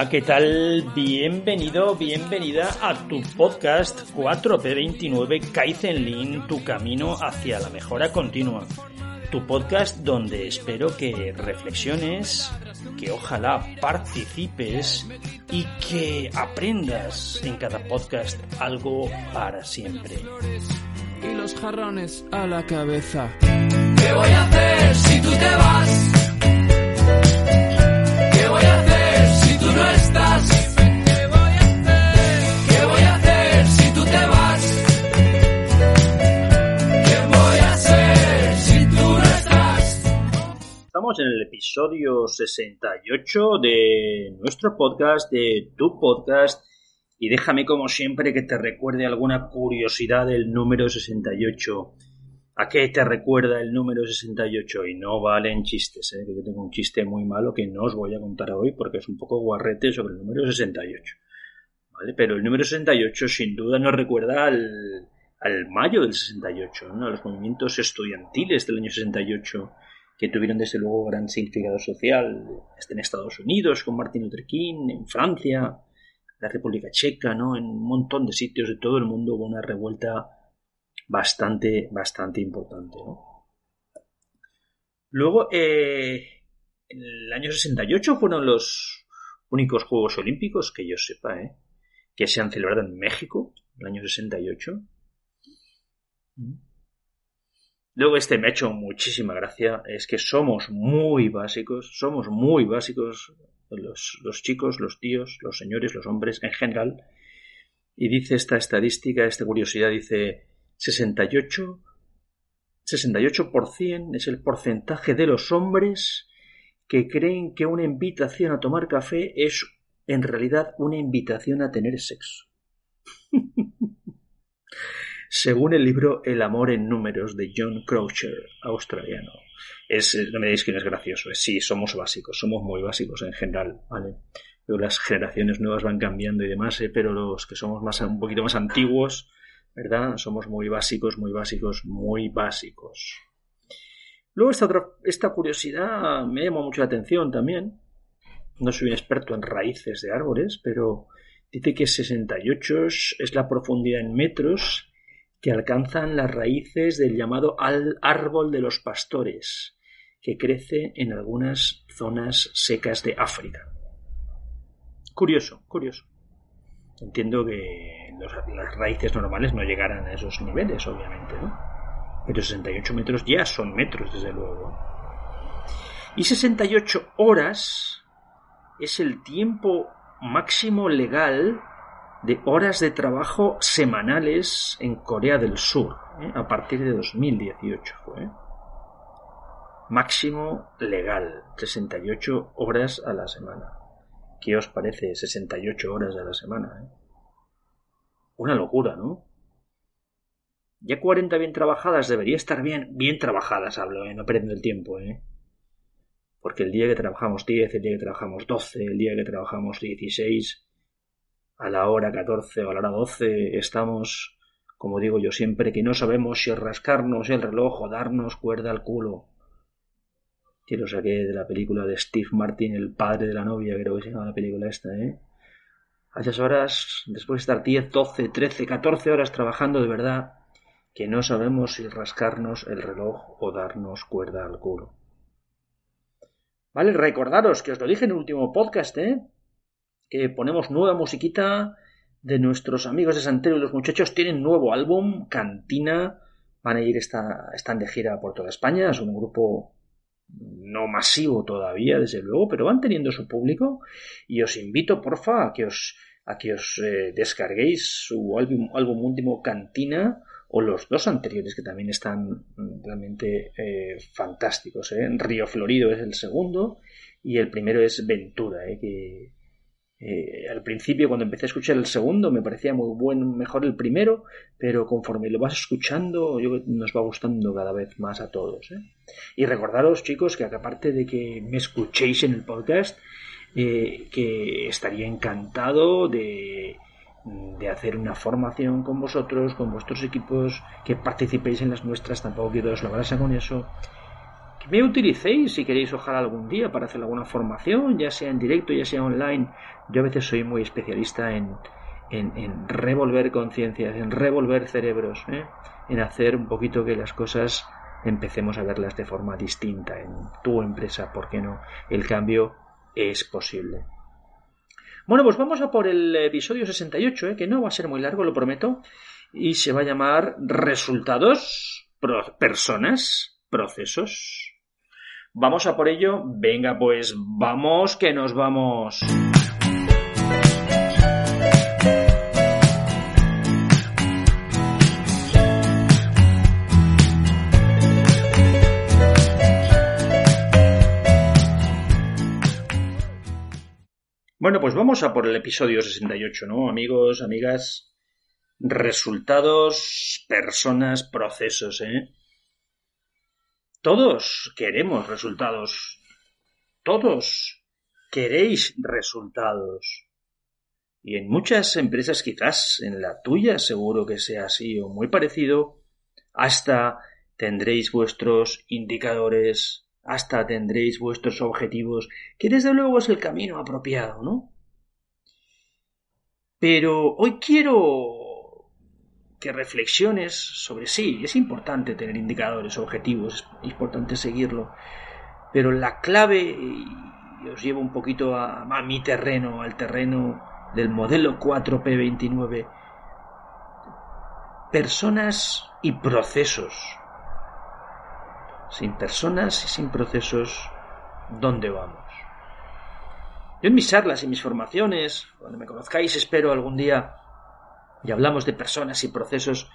Hola, ¿qué tal? Bienvenido, bienvenida a tu podcast 4P29 Kaizen Lean, tu camino hacia la mejora continua. Tu podcast donde espero que reflexiones, que ojalá participes y que aprendas en cada podcast algo para siempre. Y los jarrones a la cabeza. ¿Qué voy a hacer si tú te vas? En el episodio 68 de nuestro podcast, de tu podcast, y déjame como siempre que te recuerde alguna curiosidad del número 68. ¿A qué te recuerda el número 68? Y no valen chistes, ¿eh? que yo tengo un chiste muy malo que no os voy a contar hoy porque es un poco guarrete sobre el número 68. ¿Vale? Pero el número 68 sin duda nos recuerda al, al mayo del 68, ¿no? a los movimientos estudiantiles del año 68 que tuvieron desde luego gran significado social en Estados Unidos con Martin Luther King, en Francia, la República Checa, ¿no? en un montón de sitios de todo el mundo hubo una revuelta bastante, bastante importante. Luego, eh, en el año 68 fueron los únicos Juegos Olímpicos que yo sepa, ¿eh? que se han celebrado en México, el año 68. Luego este me ha hecho muchísima gracia, es que somos muy básicos, somos muy básicos los, chicos, los tíos, los señores, los hombres en general. Y dice esta estadística, esta curiosidad, dice 68, 68% es el porcentaje de los hombres que creen que una invitación a tomar café es en realidad una invitación a tener sexo. Según el libro El amor en números de John Croucher, australiano. Es, no me digáis que no es gracioso, es, sí, somos básicos, somos muy básicos en general, ¿vale? Las generaciones nuevas van cambiando y demás, ¿eh? pero los que somos más, un poquito más antiguos, ¿verdad? Somos muy básicos, muy básicos, muy básicos. Luego esta, otra, esta curiosidad me llamó mucho la atención también. No soy un experto en raíces de árboles, pero dice que 68 es la profundidad en metros que alcanzan las raíces del llamado árbol de los pastores, que crece en algunas zonas secas de África. Curioso, curioso. Entiendo que las raíces normales no llegarán a esos niveles, obviamente, ¿no? Pero 68 metros ya son metros, desde luego. Y 68 horas es el tiempo máximo legal de horas de trabajo semanales en Corea del Sur, ¿eh? a partir de 2018 fue. ¿eh? Máximo legal, 68 horas a la semana. ¿Qué os parece 68 horas a la semana? ¿eh? Una locura, ¿no? Ya 40 bien trabajadas debería estar bien, bien trabajadas, hablo, ¿eh? no perdiendo el tiempo, ¿eh? Porque el día que trabajamos 10, el día que trabajamos 12, el día que trabajamos 16, a la hora 14 o a la hora 12 estamos, como digo yo siempre, que no sabemos si rascarnos el reloj o darnos cuerda al culo. Que lo saqué de la película de Steve Martin, el padre de la novia, creo que se llama la película esta, ¿eh? A esas horas, después de estar 10, 12, 13, 14 horas trabajando de verdad, que no sabemos si rascarnos el reloj o darnos cuerda al culo. Vale, recordaros que os lo dije en el último podcast, ¿eh? Que ponemos nueva musiquita de nuestros amigos de Santero y los muchachos tienen nuevo álbum, Cantina, van a ir, esta, están de gira por toda España, es un grupo no masivo todavía, desde luego, pero van teniendo su público y os invito, porfa, a que os, a que os eh, descarguéis su álbum, álbum último Cantina o los dos anteriores que también están realmente eh, fantásticos. ¿eh? Río Florido es el segundo y el primero es Ventura, ¿eh? que eh, al principio cuando empecé a escuchar el segundo me parecía muy bueno, mejor el primero, pero conforme lo vas escuchando yo, nos va gustando cada vez más a todos. ¿eh? Y recordaros chicos que aparte de que me escuchéis en el podcast, eh, que estaría encantado de de hacer una formación con vosotros, con vuestros equipos, que participéis en las nuestras, tampoco quiero os lo con eso. Que me utilicéis si queréis ojalá algún día para hacer alguna formación, ya sea en directo, ya sea online. Yo a veces soy muy especialista en, en, revolver conciencias, en revolver cerebros, ¿eh? en hacer un poquito que las cosas empecemos a verlas de forma distinta en tu empresa, ¿por qué no? El cambio es posible. Bueno, pues vamos a por el episodio 68, ¿eh? que no va a ser muy largo, lo prometo, y se va a llamar Resultados, Personas, Procesos. Vamos a por ello. Venga, pues vamos, que nos vamos. Bueno, pues vamos a por el episodio 68, ¿no? Amigos, amigas, resultados, personas, procesos, ¿eh? Todos queremos resultados. Todos queréis resultados. Y en muchas empresas quizás, en la tuya seguro que sea así o muy parecido, hasta tendréis vuestros indicadores, hasta tendréis vuestros objetivos, que desde luego es el camino apropiado, ¿no? Pero hoy quiero que reflexiones sobre sí, es importante tener indicadores, objetivos, es importante seguirlo, pero la clave, y os llevo un poquito a, a mi terreno, al terreno del modelo 4P29, personas y procesos. Sin personas y sin procesos, ¿dónde vamos? Yo en mis charlas y mis formaciones, cuando me conozcáis, espero algún día, y hablamos de personas y procesos,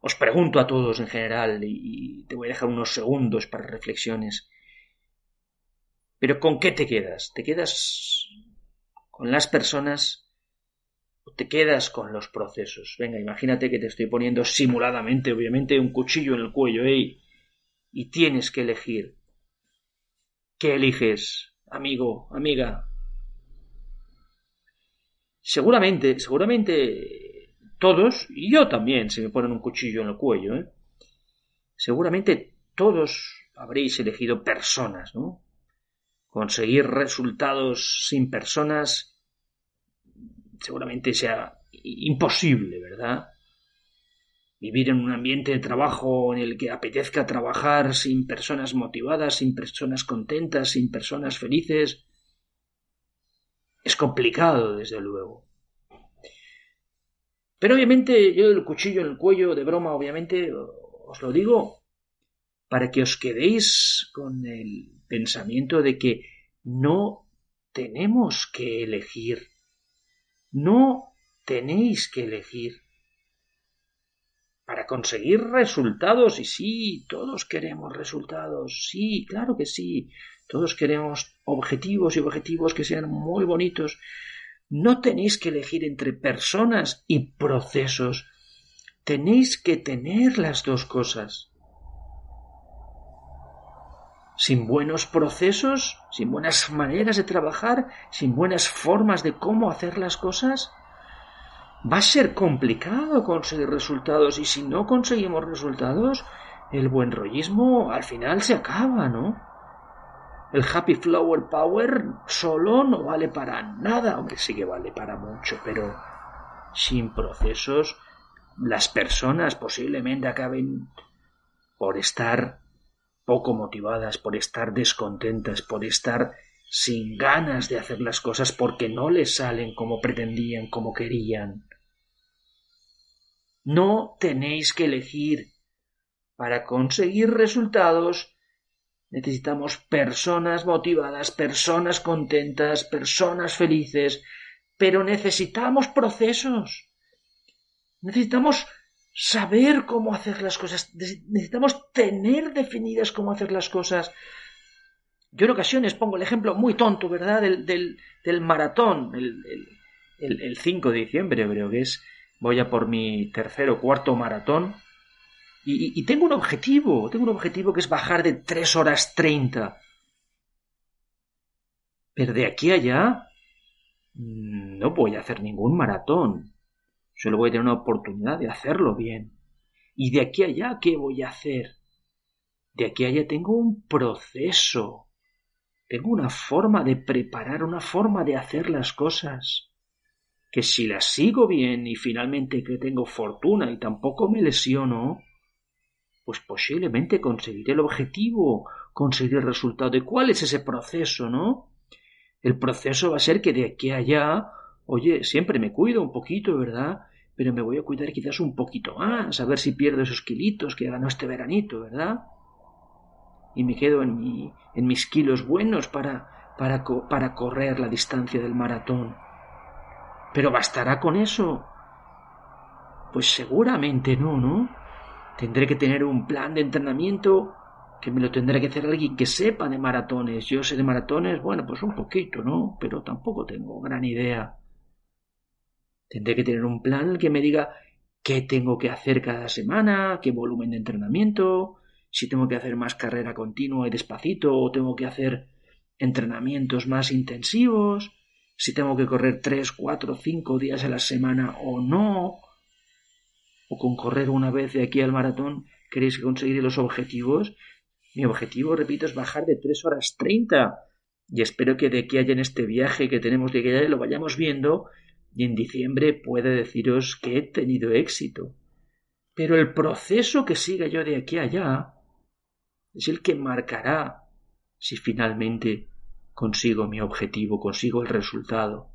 os pregunto a todos en general, y te voy a dejar unos segundos para reflexiones. Pero ¿con qué te quedas? ¿Te quedas con las personas o te quedas con los procesos? Venga, imagínate que te estoy poniendo simuladamente, obviamente, un cuchillo en el cuello, ¿eh? y tienes que elegir. ¿Qué eliges, amigo, amiga? Seguramente, seguramente todos, y yo también, si me ponen un cuchillo en el cuello, ¿eh? seguramente todos habréis elegido personas, ¿no? Conseguir resultados sin personas seguramente sea imposible, ¿verdad? vivir en un ambiente de trabajo en el que apetezca trabajar sin personas motivadas, sin personas contentas, sin personas felices, es complicado, desde luego. Pero obviamente yo el cuchillo en el cuello, de broma, obviamente, os lo digo para que os quedéis con el pensamiento de que no tenemos que elegir. No tenéis que elegir para conseguir resultados. Y sí, todos queremos resultados. Sí, claro que sí. Todos queremos objetivos y objetivos que sean muy bonitos. No tenéis que elegir entre personas y procesos. Tenéis que tener las dos cosas. Sin buenos procesos, sin buenas maneras de trabajar, sin buenas formas de cómo hacer las cosas, va a ser complicado conseguir resultados y si no conseguimos resultados, el buen rollismo al final se acaba, ¿no? El happy flower power solo no vale para nada, aunque sí que vale para mucho, pero sin procesos las personas posiblemente acaben por estar poco motivadas, por estar descontentas, por estar sin ganas de hacer las cosas porque no les salen como pretendían, como querían. No tenéis que elegir. Para conseguir resultados, Necesitamos personas motivadas, personas contentas, personas felices, pero necesitamos procesos. Necesitamos saber cómo hacer las cosas. Necesitamos tener definidas cómo hacer las cosas. Yo en ocasiones pongo el ejemplo muy tonto, ¿verdad? Del, del, maratón, el, el, el 5 de diciembre creo que es. Voy a por mi tercer o cuarto maratón y, tengo un objetivo, tengo un objetivo que es bajar de 3 horas 30. Pero de aquí allá mm, no voy a hacer ningún maratón. Solo voy a tener una oportunidad de hacerlo bien. ¿Y de aquí allá qué voy a hacer? De aquí allá tengo un proceso. Tengo una forma de preparar, una forma de hacer las cosas. Que si las sigo bien y finalmente que tengo fortuna y tampoco me lesiono, pues posiblemente conseguiré el objetivo, conseguiré el resultado. ¿Y cuál es ese proceso, no? El proceso va a ser que de aquí a allá, oye, siempre me cuido un poquito, ¿verdad? Pero me voy a cuidar quizás un poquito más, a ver si pierdo esos kilitos que ganó este veranito, ¿verdad? Y me quedo en, mi, en mis kilos buenos para, para, para correr la distancia del maratón. ¿Pero bastará con eso? Pues seguramente no, ¿no? Tendré que tener un plan de entrenamiento que me lo tendrá que hacer alguien que sepa de maratones. Yo sé de maratones, bueno, pues un poquito, ¿no? Pero tampoco tengo gran idea. Tendré que tener un plan que me diga qué tengo que hacer cada semana, qué volumen de entrenamiento, si tengo que hacer más carrera continua y despacito o tengo que hacer entrenamientos más intensivos, si tengo que correr tres, cuatro, cinco días a la semana o no, o con correr una vez de aquí al maratón queréis conseguir los objetivos. Mi objetivo, repito, es bajar de 3 horas 30. Y espero que de aquí allá en este viaje que tenemos de allá lo vayamos viendo y en diciembre pueda deciros que he tenido éxito. Pero el proceso que siga yo de aquí allá es el que marcará si finalmente consigo mi objetivo, consigo el resultado.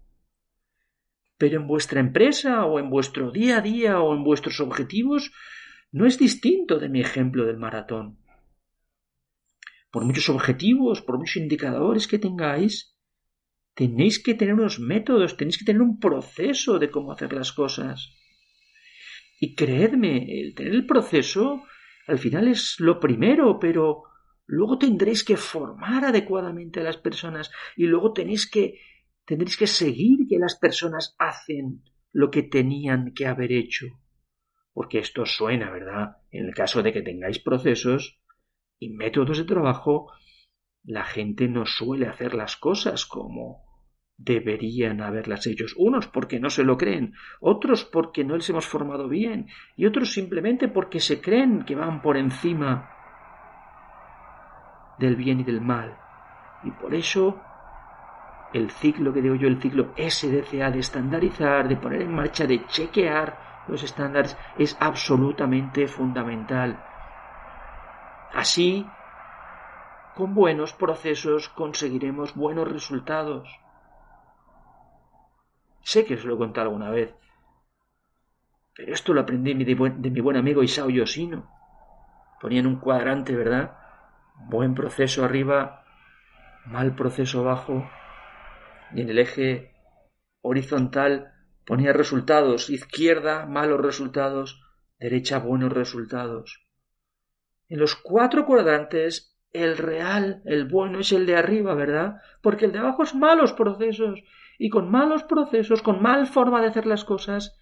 Pero en vuestra empresa o en vuestro día a día o en vuestros objetivos no es distinto de mi ejemplo del maratón. Por muchos objetivos, por muchos indicadores que tengáis, tenéis que tener unos métodos, tenéis que tener un proceso de cómo hacer las cosas. Y creedme, el tener el proceso al final es lo primero, pero luego tendréis que formar adecuadamente a las personas y luego tenéis que tendréis que seguir que las personas hacen lo que tenían que haber hecho. Porque esto suena, ¿verdad? En el caso de que tengáis procesos y métodos de trabajo, la gente no suele hacer las cosas como deberían haberlas hecho. Unos porque no se lo creen, otros porque no les hemos formado bien y otros simplemente porque se creen que van por encima del bien y del mal. Y por eso el ciclo que digo yo, el ciclo SDCA de estandarizar, de poner en marcha, de chequear los estándares, es absolutamente fundamental. Así, con buenos procesos conseguiremos buenos resultados. Sé que os lo he contado alguna vez, pero esto lo aprendí de, mi buen amigo Isao Yoshino. Ponía en un cuadrante, ¿verdad? Buen proceso arriba, mal proceso abajo, y en el eje horizontal ponía resultados, izquierda malos resultados, derecha buenos resultados. En los cuatro cuadrantes el real, el bueno es el de arriba, ¿verdad? Porque el de abajo es malos procesos y con malos procesos, con mal forma de hacer las cosas,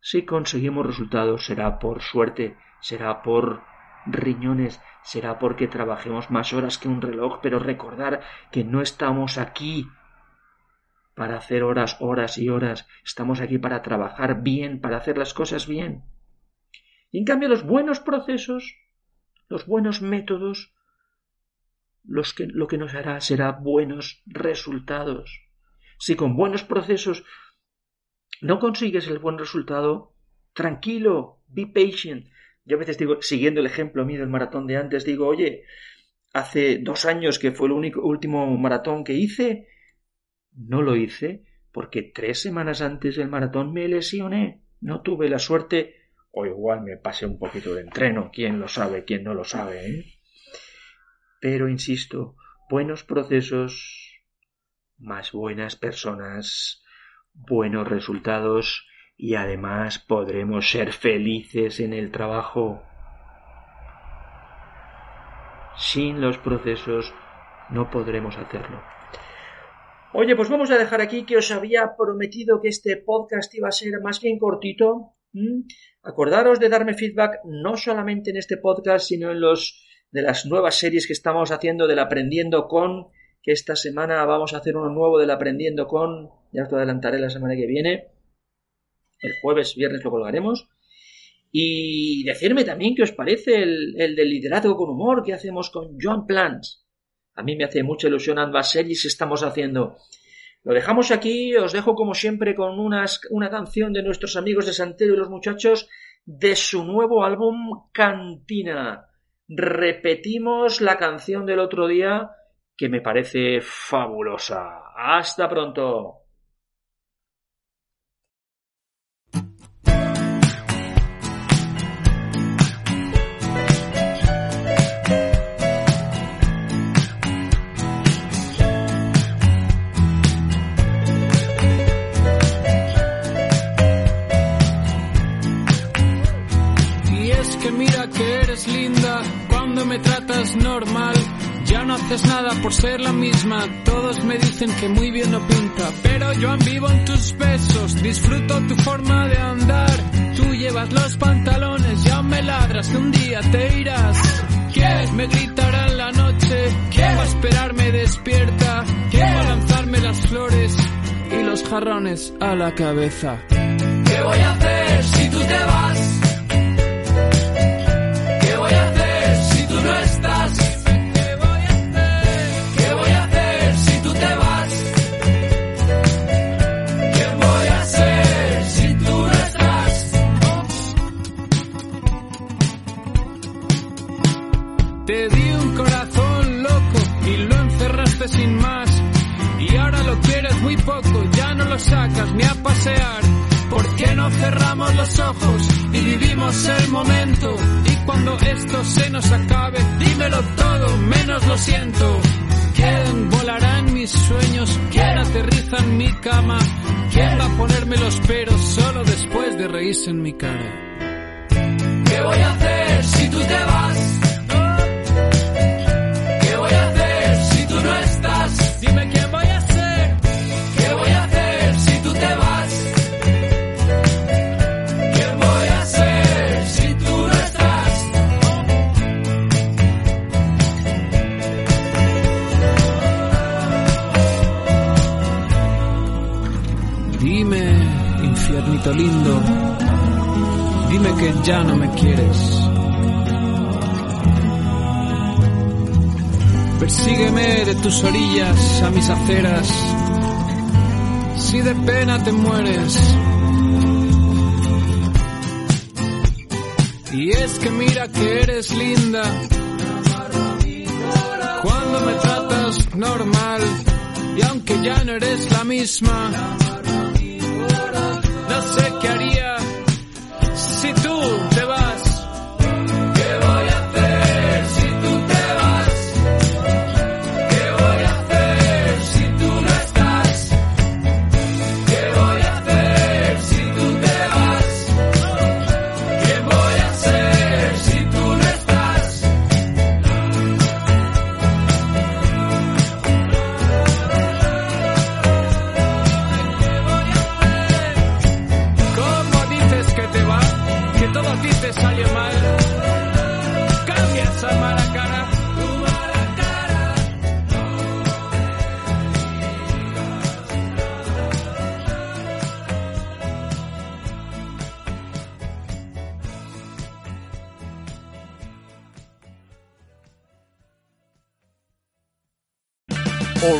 si conseguimos resultados será por suerte, será por riñones, será porque trabajemos más horas que un reloj, pero recordar que no estamos aquí para hacer horas, horas y horas. Estamos aquí para trabajar bien, para hacer las cosas bien. Y en cambio los buenos procesos, los buenos métodos, lo que nos hará será buenos resultados. Si con buenos procesos no consigues el buen resultado, tranquilo, be patient. Yo a veces digo, siguiendo el ejemplo mío del maratón de antes, digo, oye, hace dos años que fue el único, último maratón que hice, no lo hice porque tres semanas antes del maratón me lesioné. No tuve la suerte, o igual me pasé un poquito de entreno, quién lo sabe, quién no lo sabe, ¿eh? Pero, insisto, buenos procesos, más buenas personas, buenos resultados y además podremos ser felices en el trabajo. Sin los procesos no podremos hacerlo. Oye, pues vamos a dejar aquí que os había prometido que este podcast iba a ser más bien cortito. Acordaros de darme feedback no solamente en este podcast, sino en los de las nuevas series que estamos haciendo del Aprendiendo con, que esta semana vamos a hacer uno nuevo del Aprendiendo con, ya os lo adelantaré la semana que viene. El jueves, viernes lo colgaremos. Y decirme también qué os parece el, el del liderazgo con humor que hacemos con John Plants. A mí me hace mucha ilusión ambas series estamos haciendo. Lo dejamos aquí, os dejo como siempre con unas, una canción de nuestros amigos de Santero y los muchachos de su nuevo álbum Cantina. Repetimos la canción del otro día que me parece fabulosa. Hasta pronto. Me tratas normal. Ya no haces nada por ser la misma. Todos me dicen que muy bien no pinta. Pero yo vivo en tus besos. Disfruto tu forma de andar. Tú llevas los pantalones. Ya me ladras que un día te irás. ¿Quién me gritará en la noche? ¿Quién va a esperarme despierta? ¿Quién va a lanzarme las flores y los jarrones a la cabeza? ¿Qué voy a hacer si tú te vas? Lo quieres muy poco, ya no lo sacas ni a pasear. ¿Por qué no cerramos los ojos y vivimos el momento? Y cuando esto se nos acabe, dímelo todo, menos lo siento. ¿Quién volará en mis sueños? ¿Quién aterriza en mi cama? ¿Quién va a ponerme los peros solo después de reírse en mi cara? ¿Qué voy a hacer si tú te vas? Ya no me quieres. Persígueme de tus orillas a mis aceras, si de pena te mueres. Y es que mira que eres linda, cuando me tratas normal, y aunque ya no eres la misma, no sé qué haría si ti te sale mal. Cambia esa mala